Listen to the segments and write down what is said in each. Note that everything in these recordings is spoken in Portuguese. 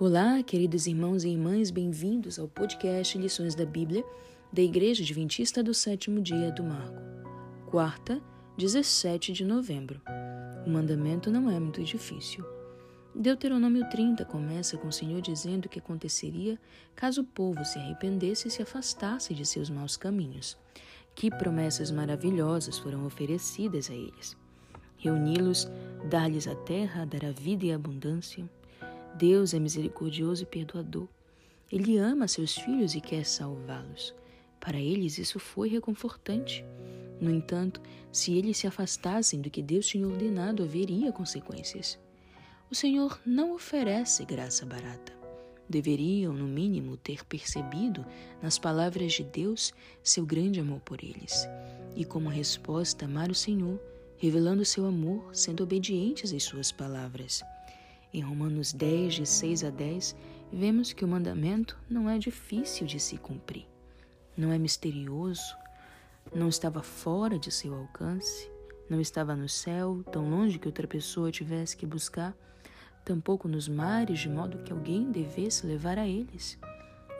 Olá, queridos irmãos e irmãs, bem-vindos ao podcast Lições da Bíblia da Igreja Adventista do Sétimo Dia do Marco. Quarta, 17 de novembro. O mandamento não é muito difícil. Deuteronômio 30 começa com o Senhor dizendo o que aconteceria caso o povo se arrependesse e se afastasse de seus maus caminhos. Que promessas maravilhosas foram oferecidas a eles. Reuni-los, dar-lhes a terra, dar a vida e a abundância Deus é misericordioso e perdoador. Ele ama seus filhos e quer salvá-los. Para eles isso foi reconfortante. No entanto, se eles se afastassem do que Deus tinha ordenado, haveria consequências. O Senhor não oferece graça barata. Deveriam, no mínimo, ter percebido nas palavras de Deus seu grande amor por eles, e como resposta, amar o Senhor, revelando seu amor, sendo obedientes às suas palavras. Em Romanos 10, de 6 a 10, vemos que o mandamento não é difícil de se cumprir, não é misterioso, não estava fora de seu alcance, não estava no céu, tão longe que outra pessoa tivesse que buscar, tampouco nos mares, de modo que alguém devesse levar a eles.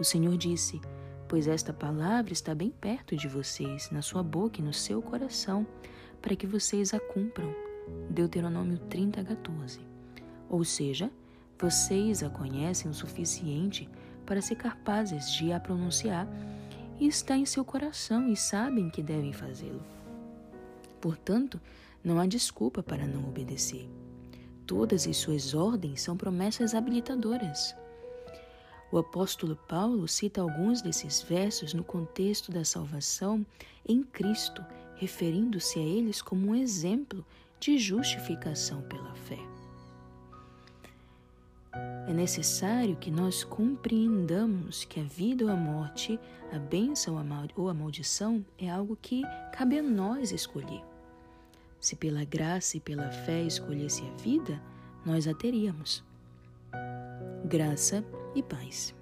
O Senhor disse: Pois esta palavra está bem perto de vocês, na sua boca e no seu coração, para que vocês a cumpram. Deuteronômio 30, 14. Ou seja, vocês a conhecem o suficiente para ser capazes de a pronunciar e está em seu coração e sabem que devem fazê-lo. Portanto, não há desculpa para não obedecer. Todas as suas ordens são promessas habilitadoras. O apóstolo Paulo cita alguns desses versos no contexto da salvação em Cristo, referindo-se a eles como um exemplo de justificação pela fé. É necessário que nós compreendamos que a vida ou a morte, a bênção ou a maldição é algo que cabe a nós escolher. Se pela graça e pela fé escolhesse a vida, nós a teríamos. Graça e paz.